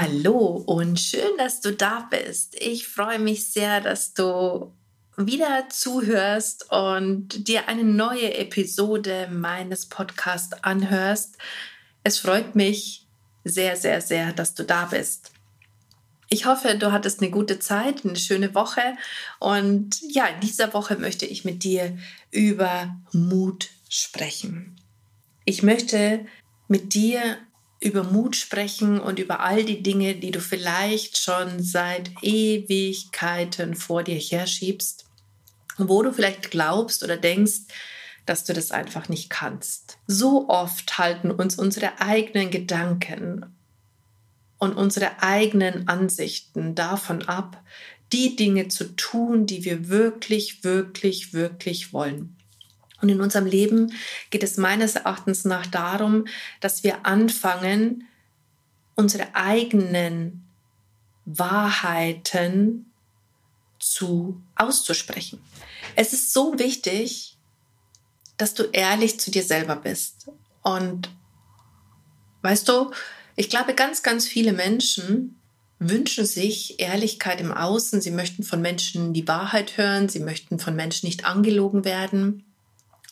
Hallo und schön, dass du da bist. Ich freue mich sehr, dass du wieder zuhörst und dir eine neue Episode meines Podcasts anhörst. Es freut mich sehr, sehr, sehr, dass du da bist. Ich hoffe, du hattest eine gute Zeit, eine schöne Woche. Und ja, in dieser Woche möchte ich mit dir über Mut sprechen. Ich möchte mit dir über Mut sprechen und über all die Dinge, die du vielleicht schon seit Ewigkeiten vor dir herschiebst, wo du vielleicht glaubst oder denkst, dass du das einfach nicht kannst. So oft halten uns unsere eigenen Gedanken und unsere eigenen Ansichten davon ab, die Dinge zu tun, die wir wirklich, wirklich, wirklich wollen. Und in unserem Leben geht es meines Erachtens nach darum, dass wir anfangen, unsere eigenen Wahrheiten zu auszusprechen. Es ist so wichtig, dass du ehrlich zu dir selber bist. Und weißt du, ich glaube, ganz, ganz viele Menschen wünschen sich Ehrlichkeit im Außen. Sie möchten von Menschen die Wahrheit hören. Sie möchten von Menschen nicht angelogen werden.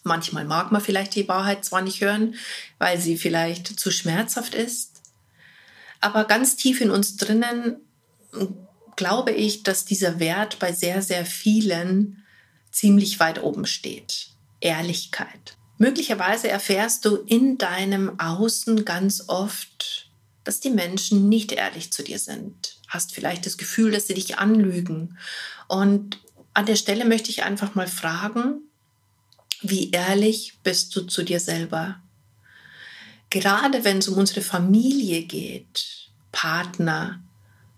Manchmal mag man vielleicht die Wahrheit zwar nicht hören, weil sie vielleicht zu schmerzhaft ist, aber ganz tief in uns drinnen glaube ich, dass dieser Wert bei sehr, sehr vielen ziemlich weit oben steht. Ehrlichkeit. Möglicherweise erfährst du in deinem Außen ganz oft, dass die Menschen nicht ehrlich zu dir sind. Hast vielleicht das Gefühl, dass sie dich anlügen. Und an der Stelle möchte ich einfach mal fragen, wie ehrlich bist du zu dir selber? Gerade wenn es um unsere Familie geht, Partner,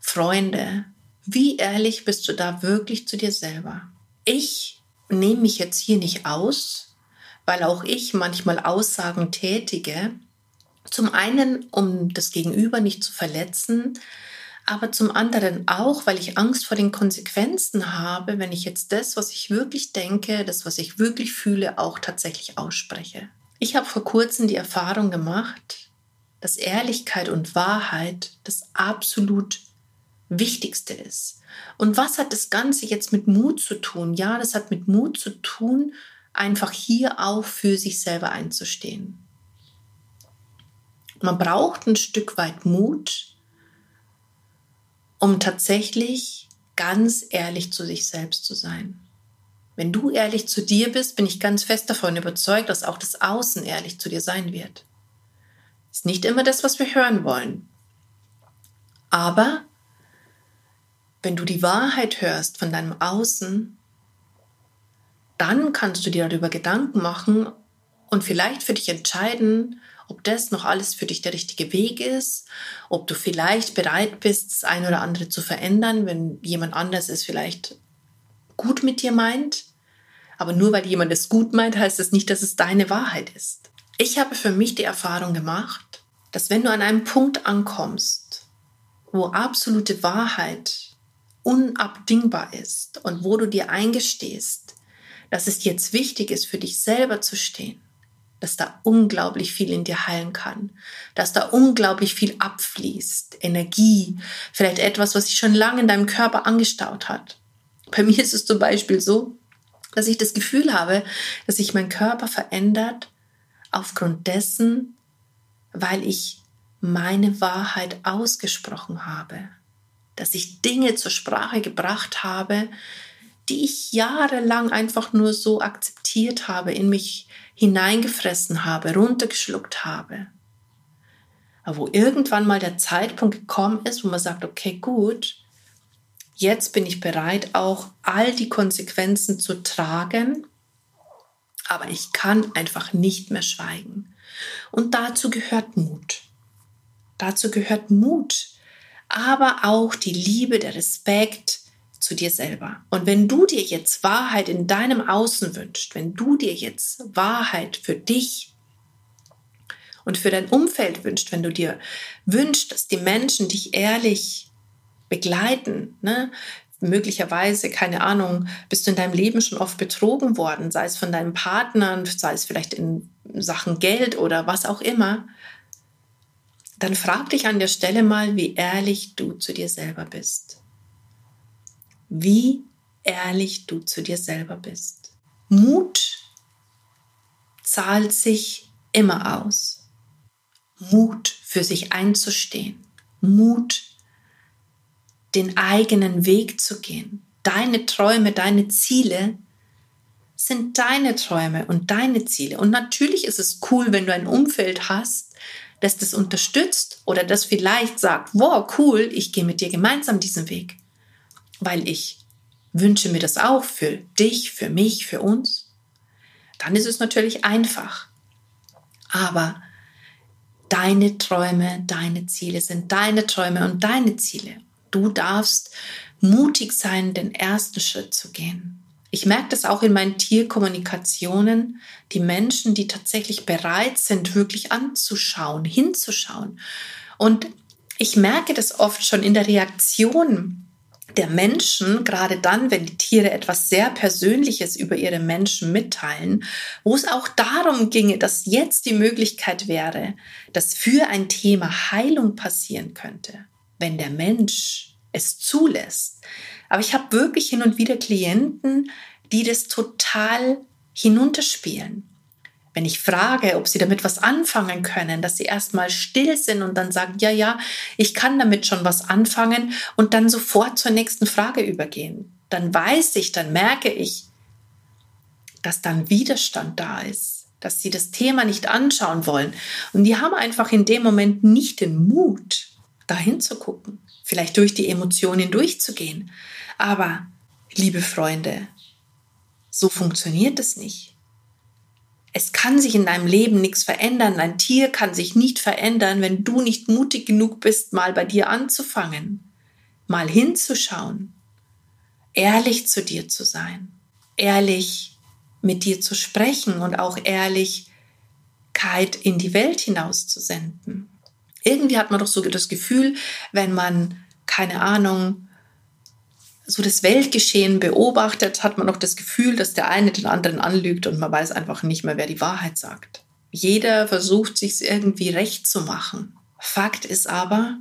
Freunde, wie ehrlich bist du da wirklich zu dir selber? Ich nehme mich jetzt hier nicht aus, weil auch ich manchmal Aussagen tätige. Zum einen, um das Gegenüber nicht zu verletzen, aber zum anderen auch, weil ich Angst vor den Konsequenzen habe, wenn ich jetzt das, was ich wirklich denke, das, was ich wirklich fühle, auch tatsächlich ausspreche. Ich habe vor kurzem die Erfahrung gemacht, dass Ehrlichkeit und Wahrheit das absolut Wichtigste ist. Und was hat das Ganze jetzt mit Mut zu tun? Ja, das hat mit Mut zu tun, einfach hier auch für sich selber einzustehen. Man braucht ein Stück weit Mut, um tatsächlich ganz ehrlich zu sich selbst zu sein. Wenn du ehrlich zu dir bist, bin ich ganz fest davon überzeugt, dass auch das Außen ehrlich zu dir sein wird. Ist nicht immer das, was wir hören wollen. Aber wenn du die Wahrheit hörst von deinem Außen, dann kannst du dir darüber Gedanken machen und vielleicht für dich entscheiden, ob das noch alles für dich der richtige Weg ist, ob du vielleicht bereit bist, das eine oder andere zu verändern, wenn jemand anders es vielleicht gut mit dir meint. Aber nur weil jemand es gut meint, heißt das nicht, dass es deine Wahrheit ist. Ich habe für mich die Erfahrung gemacht, dass wenn du an einem Punkt ankommst, wo absolute Wahrheit unabdingbar ist und wo du dir eingestehst, dass es jetzt wichtig ist, für dich selber zu stehen, dass da unglaublich viel in dir heilen kann, dass da unglaublich viel abfließt, Energie, vielleicht etwas, was sich schon lange in deinem Körper angestaut hat. Bei mir ist es zum Beispiel so, dass ich das Gefühl habe, dass sich mein Körper verändert aufgrund dessen, weil ich meine Wahrheit ausgesprochen habe, dass ich Dinge zur Sprache gebracht habe, die ich jahrelang einfach nur so akzeptiert habe, in mich hineingefressen habe, runtergeschluckt habe. Aber wo irgendwann mal der Zeitpunkt gekommen ist, wo man sagt, okay, gut, jetzt bin ich bereit, auch all die Konsequenzen zu tragen, aber ich kann einfach nicht mehr schweigen. Und dazu gehört Mut. Dazu gehört Mut, aber auch die Liebe, der Respekt zu dir selber. Und wenn du dir jetzt Wahrheit in deinem Außen wünschst, wenn du dir jetzt Wahrheit für dich und für dein Umfeld wünscht, wenn du dir wünschst, dass die Menschen dich ehrlich begleiten, ne? möglicherweise, keine Ahnung, bist du in deinem Leben schon oft betrogen worden, sei es von deinem Partner, sei es vielleicht in Sachen Geld oder was auch immer, dann frag dich an der Stelle mal, wie ehrlich du zu dir selber bist. Wie ehrlich du zu dir selber bist. Mut zahlt sich immer aus. Mut für sich einzustehen, Mut, den eigenen Weg zu gehen. Deine Träume, deine Ziele sind deine Träume und deine Ziele. Und natürlich ist es cool, wenn du ein Umfeld hast, das das unterstützt oder das vielleicht sagt, wow, cool, ich gehe mit dir gemeinsam diesen Weg. Weil ich wünsche mir das auch für dich, für mich, für uns. Dann ist es natürlich einfach. Aber Deine Träume, deine Ziele sind deine Träume und deine Ziele. Du darfst mutig sein, den ersten Schritt zu gehen. Ich merke das auch in meinen Tierkommunikationen, die Menschen, die tatsächlich bereit sind, wirklich anzuschauen, hinzuschauen. Und ich merke das oft schon in der Reaktion der Menschen, gerade dann, wenn die Tiere etwas sehr Persönliches über ihre Menschen mitteilen, wo es auch darum ginge, dass jetzt die Möglichkeit wäre, dass für ein Thema Heilung passieren könnte, wenn der Mensch es zulässt. Aber ich habe wirklich hin und wieder Klienten, die das total hinunterspielen wenn ich frage, ob sie damit was anfangen können, dass sie erstmal still sind und dann sagen, ja, ja, ich kann damit schon was anfangen und dann sofort zur nächsten Frage übergehen. Dann weiß ich, dann merke ich, dass dann Widerstand da ist, dass sie das Thema nicht anschauen wollen. Und die haben einfach in dem Moment nicht den Mut, dahin zu gucken, vielleicht durch die Emotionen durchzugehen. Aber, liebe Freunde, so funktioniert es nicht. Es kann sich in deinem Leben nichts verändern. Ein Tier kann sich nicht verändern, wenn du nicht mutig genug bist, mal bei dir anzufangen, mal hinzuschauen, ehrlich zu dir zu sein, ehrlich mit dir zu sprechen und auch Ehrlichkeit in die Welt hinauszusenden. Irgendwie hat man doch so das Gefühl, wenn man, keine Ahnung, so das Weltgeschehen beobachtet, hat man noch das Gefühl, dass der eine den anderen anlügt und man weiß einfach nicht mehr, wer die Wahrheit sagt. Jeder versucht, sich irgendwie recht zu machen. Fakt ist aber,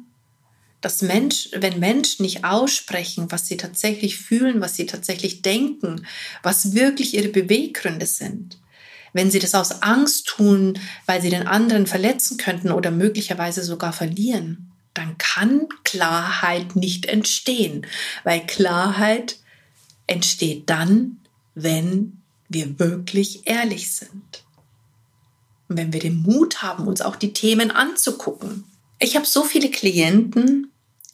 dass Mensch, wenn Menschen nicht aussprechen, was sie tatsächlich fühlen, was sie tatsächlich denken, was wirklich ihre Beweggründe sind, wenn sie das aus Angst tun, weil sie den anderen verletzen könnten oder möglicherweise sogar verlieren, dann kann Klarheit nicht entstehen, weil Klarheit entsteht dann, wenn wir wirklich ehrlich sind. Und wenn wir den Mut haben, uns auch die Themen anzugucken. Ich habe so viele Klienten,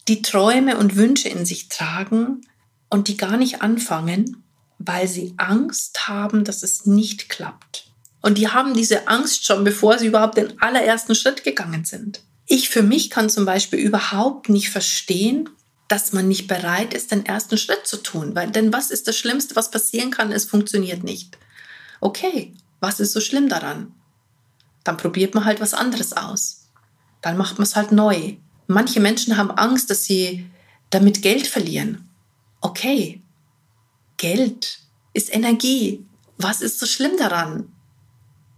die Träume und Wünsche in sich tragen und die gar nicht anfangen, weil sie Angst haben, dass es nicht klappt. Und die haben diese Angst schon, bevor sie überhaupt den allerersten Schritt gegangen sind. Ich für mich kann zum Beispiel überhaupt nicht verstehen, dass man nicht bereit ist, den ersten Schritt zu tun. Weil, denn was ist das Schlimmste, was passieren kann? Es funktioniert nicht. Okay, was ist so schlimm daran? Dann probiert man halt was anderes aus. Dann macht man es halt neu. Manche Menschen haben Angst, dass sie damit Geld verlieren. Okay, Geld ist Energie. Was ist so schlimm daran?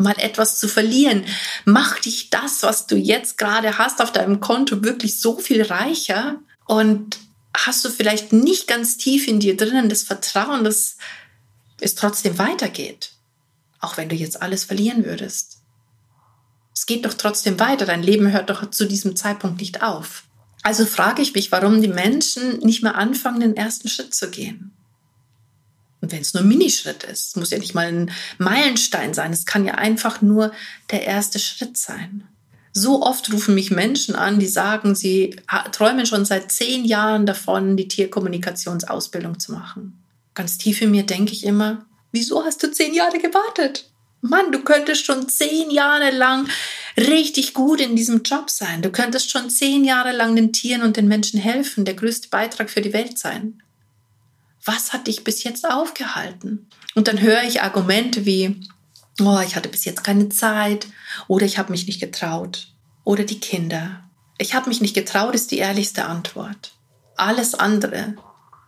Mal etwas zu verlieren. Mach dich das, was du jetzt gerade hast auf deinem Konto, wirklich so viel reicher und hast du vielleicht nicht ganz tief in dir drinnen das Vertrauen, dass es trotzdem weitergeht, auch wenn du jetzt alles verlieren würdest. Es geht doch trotzdem weiter, dein Leben hört doch zu diesem Zeitpunkt nicht auf. Also frage ich mich, warum die Menschen nicht mehr anfangen, den ersten Schritt zu gehen. Und wenn es nur ein Minischritt ist, muss ja nicht mal ein Meilenstein sein, es kann ja einfach nur der erste Schritt sein. So oft rufen mich Menschen an, die sagen, sie träumen schon seit zehn Jahren davon, die Tierkommunikationsausbildung zu machen. Ganz tief in mir denke ich immer, wieso hast du zehn Jahre gewartet? Mann, du könntest schon zehn Jahre lang richtig gut in diesem Job sein. Du könntest schon zehn Jahre lang den Tieren und den Menschen helfen, der größte Beitrag für die Welt sein. Was hat dich bis jetzt aufgehalten? Und dann höre ich Argumente wie, oh, ich hatte bis jetzt keine Zeit oder ich habe mich nicht getraut oder die Kinder. Ich habe mich nicht getraut ist die ehrlichste Antwort. Alles andere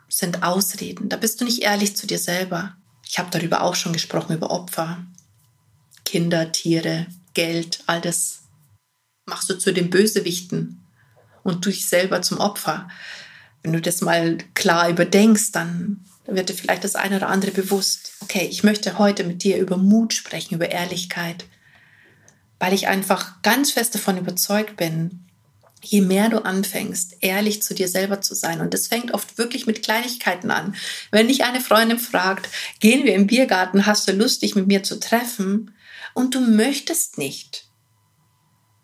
sind Ausreden. Da bist du nicht ehrlich zu dir selber. Ich habe darüber auch schon gesprochen, über Opfer. Kinder, Tiere, Geld, all das machst du zu den Bösewichten und du dich selber zum Opfer. Wenn du das mal klar überdenkst, dann wird dir vielleicht das eine oder andere bewusst. Okay, ich möchte heute mit dir über Mut sprechen, über Ehrlichkeit, weil ich einfach ganz fest davon überzeugt bin, je mehr du anfängst, ehrlich zu dir selber zu sein, und das fängt oft wirklich mit Kleinigkeiten an. Wenn dich eine Freundin fragt, gehen wir im Biergarten, hast du Lust, dich mit mir zu treffen, und du möchtest nicht,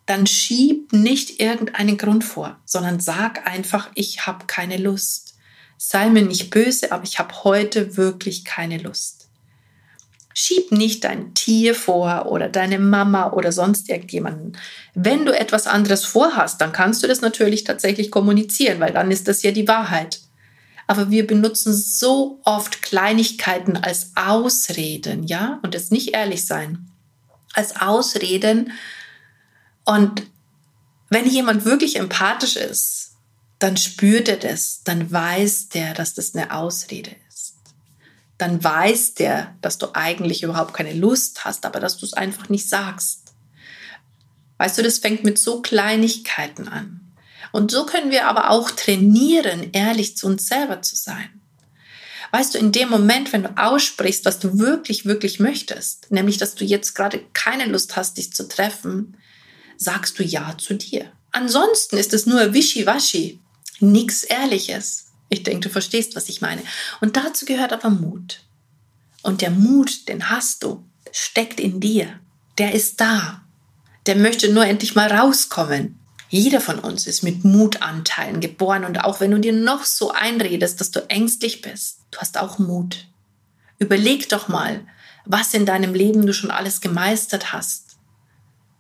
dann schieb nicht irgendeinen Grund vor, sondern sag einfach, ich habe keine Lust. Sei mir nicht böse, aber ich habe heute wirklich keine Lust. Schieb nicht dein Tier vor oder deine Mama oder sonst irgendjemanden. Wenn du etwas anderes vorhast, dann kannst du das natürlich tatsächlich kommunizieren, weil dann ist das ja die Wahrheit. Aber wir benutzen so oft Kleinigkeiten als Ausreden, ja, und es nicht ehrlich sein. Als Ausreden, und wenn jemand wirklich empathisch ist, dann spürt er das, dann weiß der, dass das eine Ausrede ist. Dann weiß der, dass du eigentlich überhaupt keine Lust hast, aber dass du es einfach nicht sagst. Weißt du, das fängt mit so Kleinigkeiten an. Und so können wir aber auch trainieren, ehrlich zu uns selber zu sein. Weißt du, in dem Moment, wenn du aussprichst, was du wirklich, wirklich möchtest, nämlich, dass du jetzt gerade keine Lust hast, dich zu treffen, sagst du Ja zu dir. Ansonsten ist es nur Wischiwaschi, nichts Ehrliches. Ich denke, du verstehst, was ich meine. Und dazu gehört aber Mut. Und der Mut, den hast du, steckt in dir. Der ist da. Der möchte nur endlich mal rauskommen. Jeder von uns ist mit Mutanteilen geboren und auch wenn du dir noch so einredest, dass du ängstlich bist, du hast auch Mut. Überleg doch mal, was in deinem Leben du schon alles gemeistert hast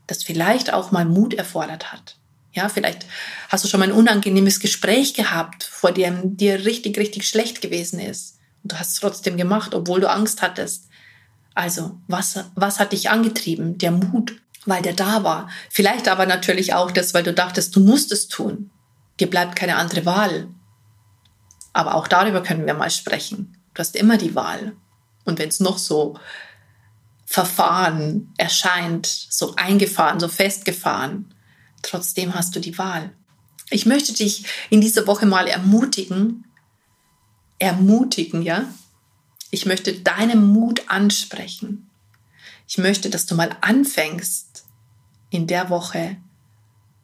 das vielleicht auch mal Mut erfordert hat. Ja, vielleicht hast du schon mal ein unangenehmes Gespräch gehabt, vor dem dir richtig, richtig schlecht gewesen ist. Und du hast es trotzdem gemacht, obwohl du Angst hattest. Also, was, was hat dich angetrieben? Der Mut, weil der da war. Vielleicht aber natürlich auch das, weil du dachtest, du musst es tun. Dir bleibt keine andere Wahl. Aber auch darüber können wir mal sprechen. Du hast immer die Wahl. Und wenn es noch so Verfahren erscheint, so eingefahren, so festgefahren. Trotzdem hast du die Wahl. Ich möchte dich in dieser Woche mal ermutigen, ermutigen, ja? Ich möchte deinen Mut ansprechen. Ich möchte, dass du mal anfängst, in der Woche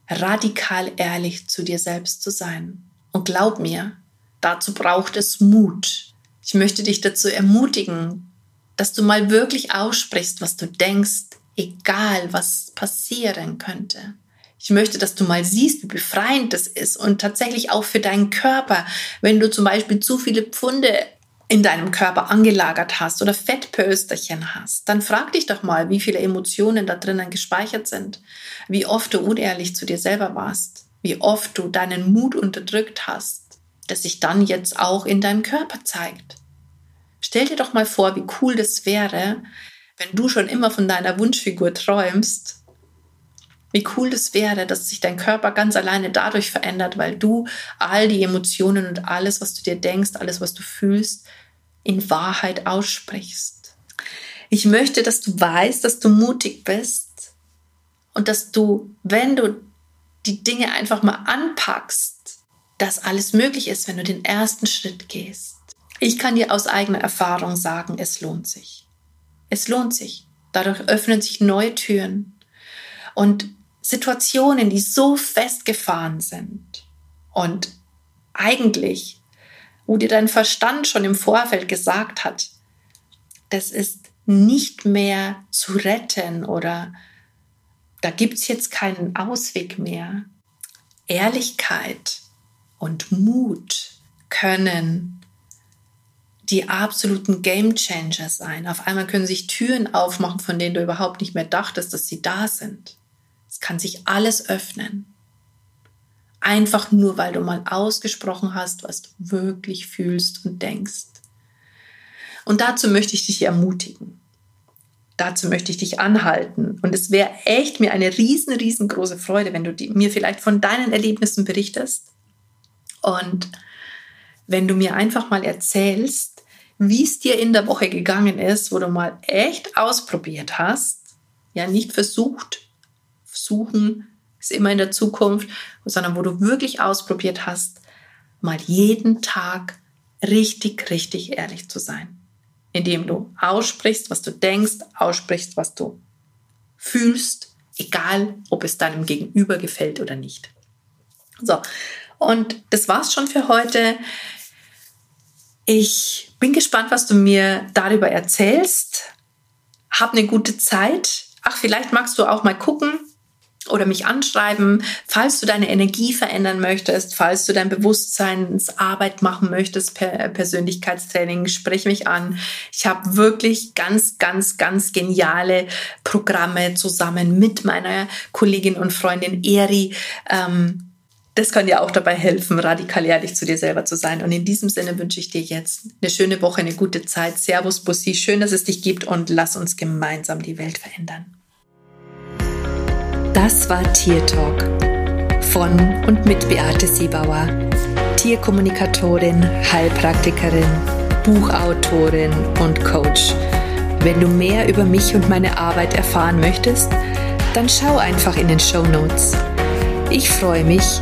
radikal ehrlich zu dir selbst zu sein. Und glaub mir, dazu braucht es Mut. Ich möchte dich dazu ermutigen, dass du mal wirklich aussprichst, was du denkst, egal was passieren könnte. Ich möchte, dass du mal siehst, wie befreiend das ist und tatsächlich auch für deinen Körper, wenn du zum Beispiel zu viele Pfunde in deinem Körper angelagert hast oder Fettpölsterchen hast, dann frag dich doch mal, wie viele Emotionen da drinnen gespeichert sind, wie oft du unehrlich zu dir selber warst, wie oft du deinen Mut unterdrückt hast, das sich dann jetzt auch in deinem Körper zeigt. Stell dir doch mal vor, wie cool das wäre, wenn du schon immer von deiner Wunschfigur träumst. Wie cool das wäre, dass sich dein Körper ganz alleine dadurch verändert, weil du all die Emotionen und alles, was du dir denkst, alles, was du fühlst, in Wahrheit aussprichst. Ich möchte, dass du weißt, dass du mutig bist und dass du, wenn du die Dinge einfach mal anpackst, dass alles möglich ist, wenn du den ersten Schritt gehst. Ich kann dir aus eigener Erfahrung sagen, es lohnt sich. Es lohnt sich. Dadurch öffnen sich neue Türen. Und Situationen, die so festgefahren sind und eigentlich, wo dir dein Verstand schon im Vorfeld gesagt hat, das ist nicht mehr zu retten oder da gibt es jetzt keinen Ausweg mehr. Ehrlichkeit und Mut können die absoluten Game Changer sein. Auf einmal können sich Türen aufmachen, von denen du überhaupt nicht mehr dachtest, dass sie da sind. Es kann sich alles öffnen. Einfach nur, weil du mal ausgesprochen hast, was du wirklich fühlst und denkst. Und dazu möchte ich dich ermutigen. Dazu möchte ich dich anhalten. Und es wäre echt mir eine riesen, riesengroße Freude, wenn du die, mir vielleicht von deinen Erlebnissen berichtest. Und wenn du mir einfach mal erzählst, wie es dir in der Woche gegangen ist, wo du mal echt ausprobiert hast, ja, nicht versucht, versuchen ist immer in der Zukunft, sondern wo du wirklich ausprobiert hast, mal jeden Tag richtig, richtig ehrlich zu sein. Indem du aussprichst, was du denkst, aussprichst, was du fühlst, egal ob es deinem Gegenüber gefällt oder nicht. So, und das war's schon für heute. Ich bin gespannt, was du mir darüber erzählst. Hab eine gute Zeit. Ach, vielleicht magst du auch mal gucken, oder mich anschreiben, falls du deine Energie verändern möchtest, falls du dein Bewusstseinsarbeit machen möchtest, per Persönlichkeitstraining, sprich mich an. Ich habe wirklich ganz, ganz, ganz geniale Programme zusammen mit meiner Kollegin und Freundin Eri. Ähm, das kann dir auch dabei helfen, radikal ehrlich zu dir selber zu sein. Und in diesem Sinne wünsche ich dir jetzt eine schöne Woche, eine gute Zeit. Servus, Bussi. Schön, dass es dich gibt und lass uns gemeinsam die Welt verändern. Das war Tier Talk von und mit Beate Siebauer, Tierkommunikatorin, Heilpraktikerin, Buchautorin und Coach. Wenn du mehr über mich und meine Arbeit erfahren möchtest, dann schau einfach in den Show Notes. Ich freue mich,